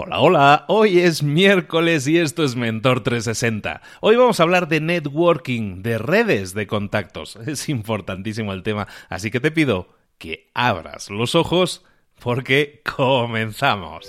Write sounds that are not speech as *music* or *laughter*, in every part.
Hola, hola, hoy es miércoles y esto es Mentor 360. Hoy vamos a hablar de networking, de redes de contactos. *laughs* Es importantísimo el tema, así que te pido que abras los ojos porque comenzamos.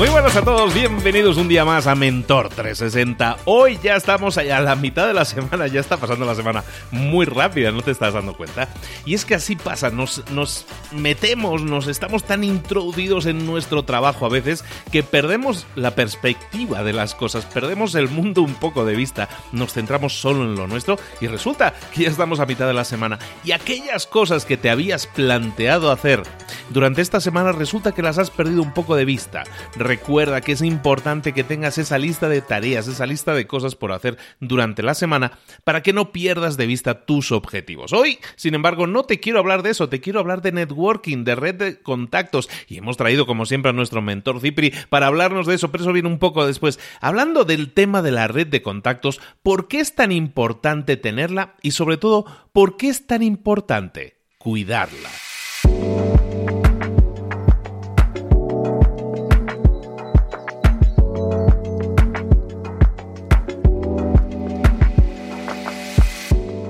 Muy buenas a todos, bienvenidos un día más a Mentor 360. Hoy ya estamos allá a la mitad de la *laughs* semana, ya está pasando la semana muy rápida, no te estás dando cuenta. Y es que así pasa, nos, nos metemos, nos estamos tan introducidos en nuestro trabajo a veces que perdemos la perspectiva de las cosas, perdemos el mundo un poco de vista, nos centramos solo en lo nuestro y resulta que ya estamos a mitad de la semana. Y aquellas cosas que te habías planteado hacer durante esta semana resulta que las has perdido un poco de vista recuerda que es importante que tengas esa lista de tareas, esa lista de cosas por hacer durante la semana para que no pierdas de vista tus objetivos. Hoy, sin embargo, no te quiero hablar de eso, te quiero hablar de networking, de red de contactos y hemos traído como siempre a nuestro mentor Cipri para hablarnos de eso, pero eso viene un poco después. Hablando del tema de la red de contactos, ¿por qué es tan importante tenerla y sobre todo, por qué es tan importante cuidarla?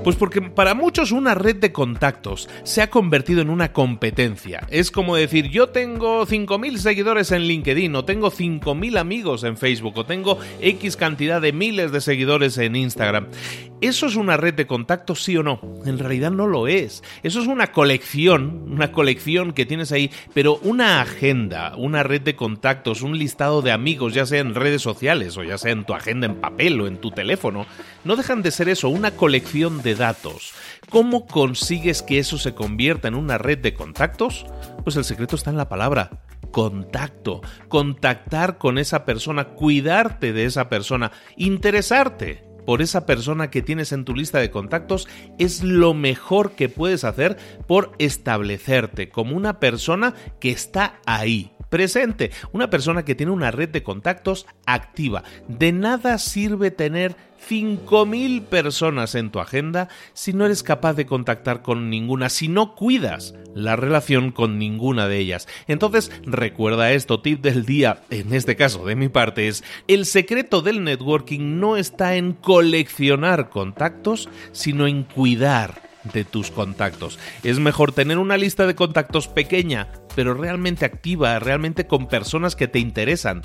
Pues porque para muchos una red de contactos se ha convertido en una competencia. Es como decir, yo tengo 5.000 seguidores en LinkedIn, o tengo 5.000 amigos en Facebook, o tengo X cantidad de miles de seguidores en Instagram. ¿Eso es una red de contactos, sí o no? En realidad no lo es. Eso es una colección, una colección que tienes ahí, pero una agenda, una red de contactos, un listado de amigos, ya sea en redes sociales, o ya sea en tu agenda en papel o en tu teléfono, no dejan de ser eso, una colección de datos. ¿Cómo consigues que eso se convierta en una red de contactos? Pues el secreto está en la palabra contacto, contactar con esa persona, cuidarte de esa persona, interesarte por esa persona que tienes en tu lista de contactos es lo mejor que puedes hacer por establecerte como una persona que está ahí, presente, una persona que tiene una red de contactos activa. De nada sirve tener 5.000 personas en tu agenda si no eres capaz de contactar con ninguna, si no cuidas la relación con ninguna de ellas. Entonces, recuerda esto, tip del día, en este caso de mi parte, es el secreto del networking no está en coleccionar contactos, sino en cuidar de tus contactos. Es mejor tener una lista de contactos pequeña, pero realmente activa, realmente con personas que te interesan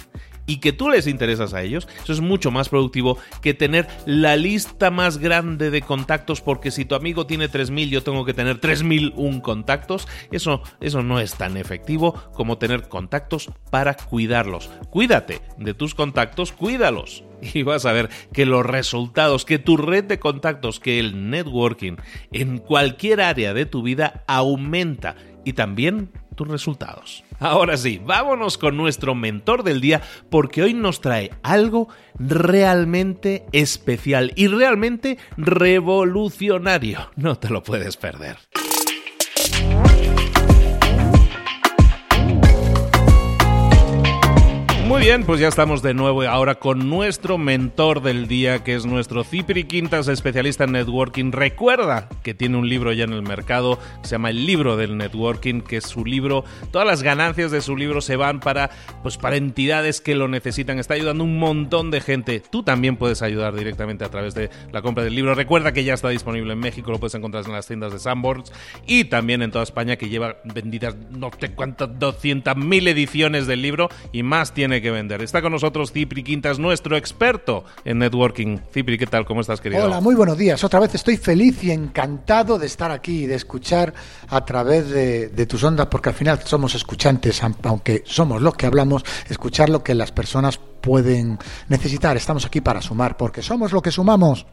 y que tú les interesas a ellos, eso es mucho más productivo que tener la lista más grande de contactos porque si tu amigo tiene 3000 yo tengo que tener 3001 contactos, eso eso no es tan efectivo como tener contactos para cuidarlos. Cuídate de tus contactos, cuídalos *laughs* y vas a ver que los resultados, que tu red de contactos, que el networking en cualquier área de tu vida aumenta y también tus resultados. Ahora sí, vámonos con nuestro mentor del día porque hoy nos trae algo realmente especial y realmente revolucionario. No te lo puedes perder. Muy bien, pues ya estamos de nuevo ahora con nuestro mentor del día, que es nuestro Cipri Quintas, especialista en networking. Recuerda que tiene un libro ya en el mercado, se llama El libro del networking, que es su libro. Todas las ganancias de su libro se van para, pues, para entidades que lo necesitan. Está ayudando un montón de gente. Tú también puedes ayudar directamente a través de la compra del libro. Recuerda que ya está disponible en México, lo puedes encontrar en las tiendas de Sanborns y también en toda España, que lleva vendidas no sé cuántas, 200.000 ediciones del libro y más tiene que vender. Está con nosotros Cipri Quintas, nuestro experto en networking. Cipri, ¿qué tal? ¿Cómo estás, querido? Hola, muy buenos días. Otra vez estoy feliz y encantado de estar aquí y de escuchar a través de, de tus ondas, porque al final somos escuchantes, aunque somos los que hablamos, escuchar lo que las personas pueden necesitar. Estamos aquí para sumar, porque somos lo que sumamos.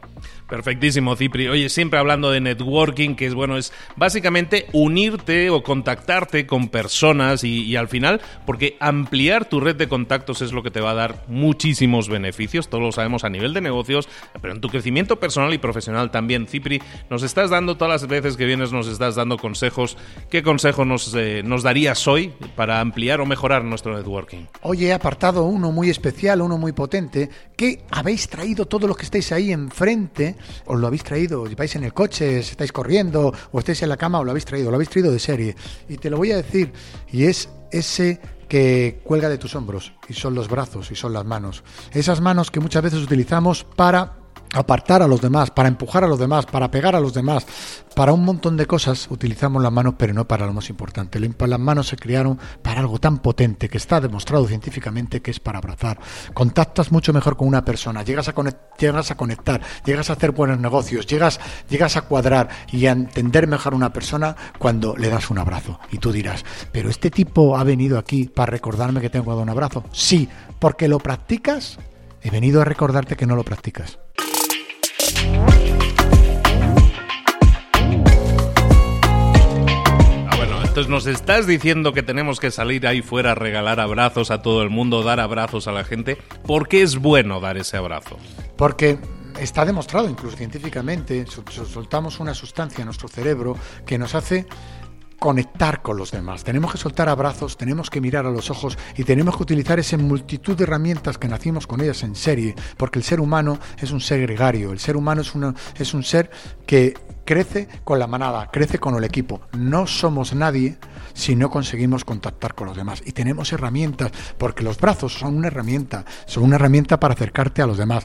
Perfectísimo, Cipri. Oye, siempre hablando de networking, que es bueno, es básicamente unirte o contactarte con personas y, al final, porque ampliar tu red de contactos es lo que te va a dar muchísimos beneficios, todos lo sabemos a nivel de negocios, pero en tu crecimiento personal y profesional también. Cipri, nos estás dando todas las veces que vienes, nos estás dando consejos. ¿Qué consejo nos, eh, nos darías hoy para ampliar o mejorar nuestro networking? Oye, apartado uno muy especial, uno muy potente, que habéis traído todos los que estáis ahí enfrente os lo habéis traído, vais en el coche, estáis corriendo, o estáis en la cama, os lo habéis traído, lo habéis traído de serie. Y te lo voy a decir, y es ese que cuelga de tus hombros, y son los brazos, y son las manos. Esas manos que muchas veces utilizamos para apartar a los demás, para empujar a los demás, para pegar a los demás, para un montón de cosas utilizamos las manos, pero no para lo más importante. Las manos se crearon para algo tan potente que está demostrado científicamente que es para abrazar. Contactas mucho mejor con una persona, llegas a, llegas a conectar, llegas a hacer buenos negocios, llegas, llegas a cuadrar y a entender mejor a una persona cuando le das un abrazo. Y tú dirás, pero este tipo ha venido aquí para recordarme que tengo que dar un abrazo. Sí, porque lo practicas. He venido a recordarte que no lo practicas. Entonces nos estás diciendo que tenemos que salir ahí fuera a regalar abrazos a todo el mundo, dar abrazos a la gente. ¿Por qué es bueno dar ese abrazo? Porque está demostrado incluso científicamente, soltamos una sustancia en nuestro cerebro que nos hace conectar con los demás. Tenemos que soltar abrazos, tenemos que mirar a los ojos y tenemos que utilizar esa multitud de herramientas que nacimos con ellas en serie, porque el ser humano es un ser gregario, el ser humano es, es un ser que crece con la manada, crece con el equipo. No somos nadie si no conseguimos contactar con los demás. Y tenemos herramientas, porque los brazos son una herramienta, son una herramienta para acercarte a los demás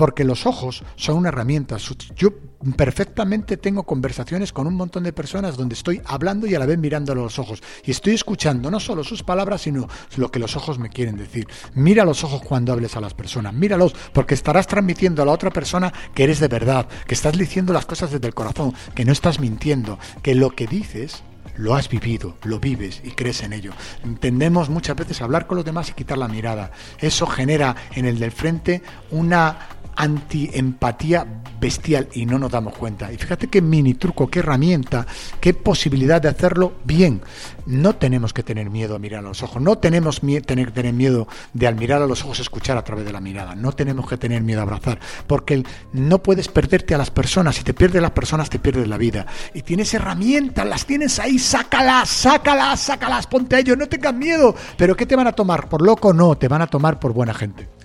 porque los ojos son una herramienta. Yo perfectamente tengo conversaciones con un montón de personas donde estoy hablando y a la vez mirando a los ojos. Y estoy escuchando no solo sus palabras, sino lo que los ojos me quieren decir. Mira los ojos cuando hables a las personas, míralos, porque estarás transmitiendo a la otra persona que eres de verdad, que estás diciendo las cosas desde el corazón, que no estás mintiendo, que lo que dices lo has vivido, lo vives y crees en ello. Tendemos muchas veces hablar con los demás y quitar la mirada. Eso genera en el del frente una antiempatía bestial y no nos damos cuenta. Y fíjate qué mini truco, qué herramienta, qué posibilidad de hacerlo bien. No tenemos que tener miedo a mirar a los ojos, no tenemos que tener, tener miedo de al mirar a los ojos escuchar a través de la mirada, no tenemos que tener miedo a abrazar, porque no puedes perderte a las personas, si te pierdes las personas te pierdes la vida. Y tienes herramientas, las tienes ahí, sácalas, sácalas, sácalas, ponte a ellos, no tengas miedo. Pero ¿qué te van a tomar? ¿Por loco? No, te van a tomar por buena gente.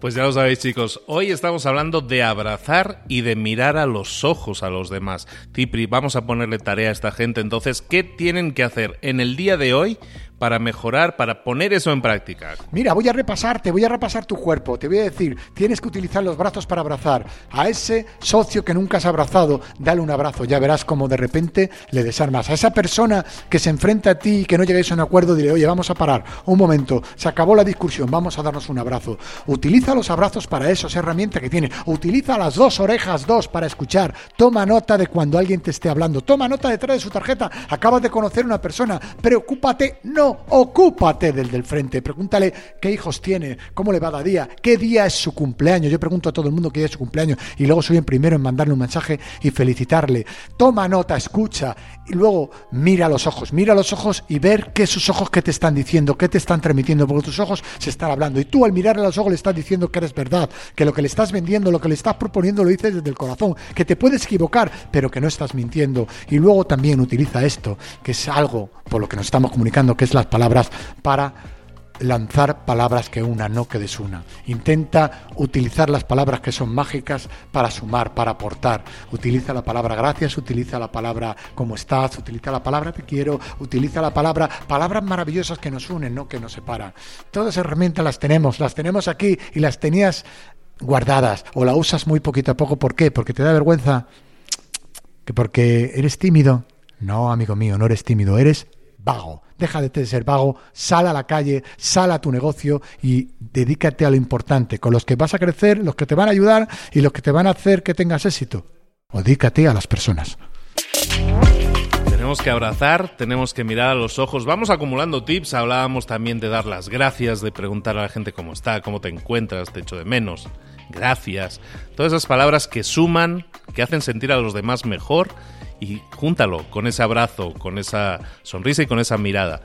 Pues ya lo sabéis chicos, hoy estamos hablando de abrazar y de mirar a los ojos a los demás. Cipri, vamos a ponerle tarea a esta gente entonces, ¿qué tienen que hacer en el día de hoy para mejorar, para poner eso en práctica? Mira, voy a repasarte, voy a repasar tu cuerpo. Te voy a decir, tienes que utilizar los brazos para abrazar. A ese socio que nunca has abrazado, dale un abrazo. Ya verás cómo de repente le desarmas. A esa persona que se enfrenta a ti y que no lleguéis a un acuerdo, dile, oye, vamos a parar. Un momento, se acabó la discusión, vamos a darnos un abrazo. Utiliza los abrazos para eso, esa herramienta que tiene. Utiliza las dos orejas, dos, para escuchar. Toma nota de cuando alguien te esté hablando. Toma nota detrás de su tarjeta. Acabas de conocer a una persona. Preocúpate, no Ocúpate del del frente. Pregúntale qué hijos tiene, cómo le va a día, qué día es su cumpleaños. Yo pregunto a todo el mundo qué día es su cumpleaños y luego soy el primero en mandarle un mensaje y felicitarle. Toma nota, escucha y luego mira los ojos, mira los ojos y ver qué sus ojos qué te están diciendo, qué te están transmitiendo, porque tus ojos se están hablando y tú al mirarle a los ojos le estás diciendo que eres verdad, que lo que le estás vendiendo, lo que le estás proponiendo lo dices desde el corazón, que te puedes equivocar, pero que no estás mintiendo. Y luego también utiliza esto, que es algo por lo que nos estamos comunicando, que es las palabras para lanzar palabras que una, no que desuna. Intenta utilizar las palabras que son mágicas para sumar, para aportar. Utiliza la palabra gracias, utiliza la palabra cómo estás, utiliza la palabra te quiero, utiliza la palabra, palabras maravillosas que nos unen, no que nos separan. Todas esas herramientas las tenemos, las tenemos aquí y las tenías guardadas o la usas muy poquito a poco. ¿Por qué? Porque te da vergüenza. Que porque eres tímido. No, amigo mío, no eres tímido, eres vago. Deja de ser vago, sal a la calle, sal a tu negocio y dedícate a lo importante, con los que vas a crecer, los que te van a ayudar y los que te van a hacer que tengas éxito. O dedícate a las personas. Tenemos que abrazar, tenemos que mirar a los ojos. Vamos acumulando tips. Hablábamos también de dar las gracias, de preguntar a la gente cómo está, cómo te encuentras, te echo de menos. Gracias. Todas esas palabras que suman, que hacen sentir a los demás mejor y júntalo con ese abrazo, con esa sonrisa y con esa mirada.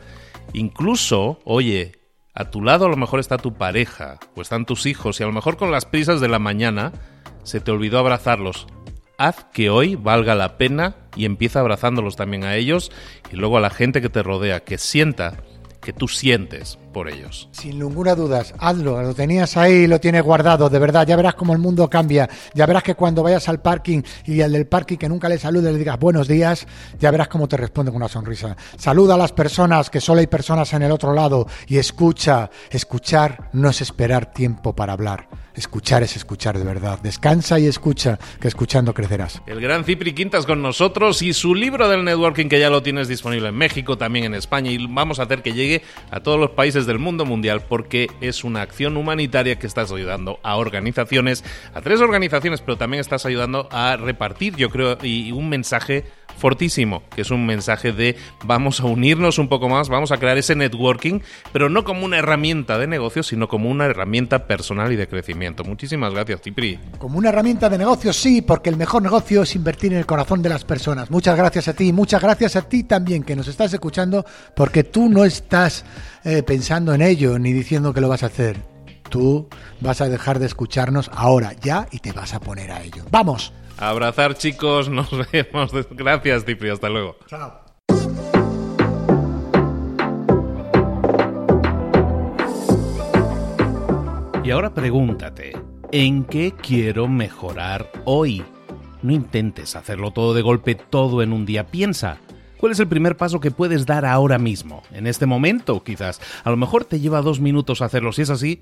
Incluso, oye, a tu lado a lo mejor está tu pareja o están tus hijos y a lo mejor con las prisas de la mañana se te olvidó abrazarlos. Haz que hoy valga la pena y empieza abrazándolos también a ellos y luego a la gente que te rodea, que sienta que tú sientes por ellos. Sin ninguna duda, hazlo, lo tenías ahí, lo tienes guardado, de verdad, ya verás cómo el mundo cambia, ya verás que cuando vayas al parking y el del parking que nunca le salude le digas buenos días, ya verás cómo te responde con una sonrisa. Saluda a las personas, que solo hay personas en el otro lado, y escucha, escuchar no es esperar tiempo para hablar. Escuchar es escuchar de verdad. Descansa y escucha, que escuchando crecerás. El gran Cipri Quintas con nosotros y su libro del networking que ya lo tienes disponible en México, también en España y vamos a hacer que llegue a todos los países del mundo mundial porque es una acción humanitaria que estás ayudando a organizaciones, a tres organizaciones, pero también estás ayudando a repartir, yo creo, y un mensaje fortísimo, que es un mensaje de vamos a unirnos un poco más, vamos a crear ese networking, pero no como una herramienta de negocio, sino como una herramienta personal y de crecimiento. Muchísimas gracias, Cipri. Como una herramienta de negocio, sí, porque el mejor negocio es invertir en el corazón de las personas. Muchas gracias a ti, muchas gracias a ti también que nos estás escuchando, porque tú no estás eh, pensando en ello ni diciendo que lo vas a hacer. Tú vas a dejar de escucharnos ahora, ya, y te vas a poner a ello. ¡Vamos! Abrazar, chicos. Nos *laughs* vemos. Gracias, Cipri. Hasta luego. Chao. Y ahora pregúntate, ¿en qué quiero mejorar hoy? No intentes hacerlo todo de golpe, todo en un día. Piensa, ¿cuál es el primer paso que puedes dar ahora mismo? En este momento, quizás. A lo mejor te lleva dos minutos hacerlo. Si es así,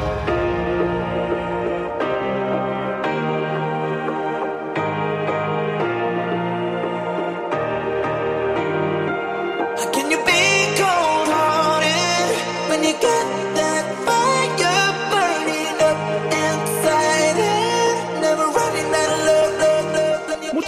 get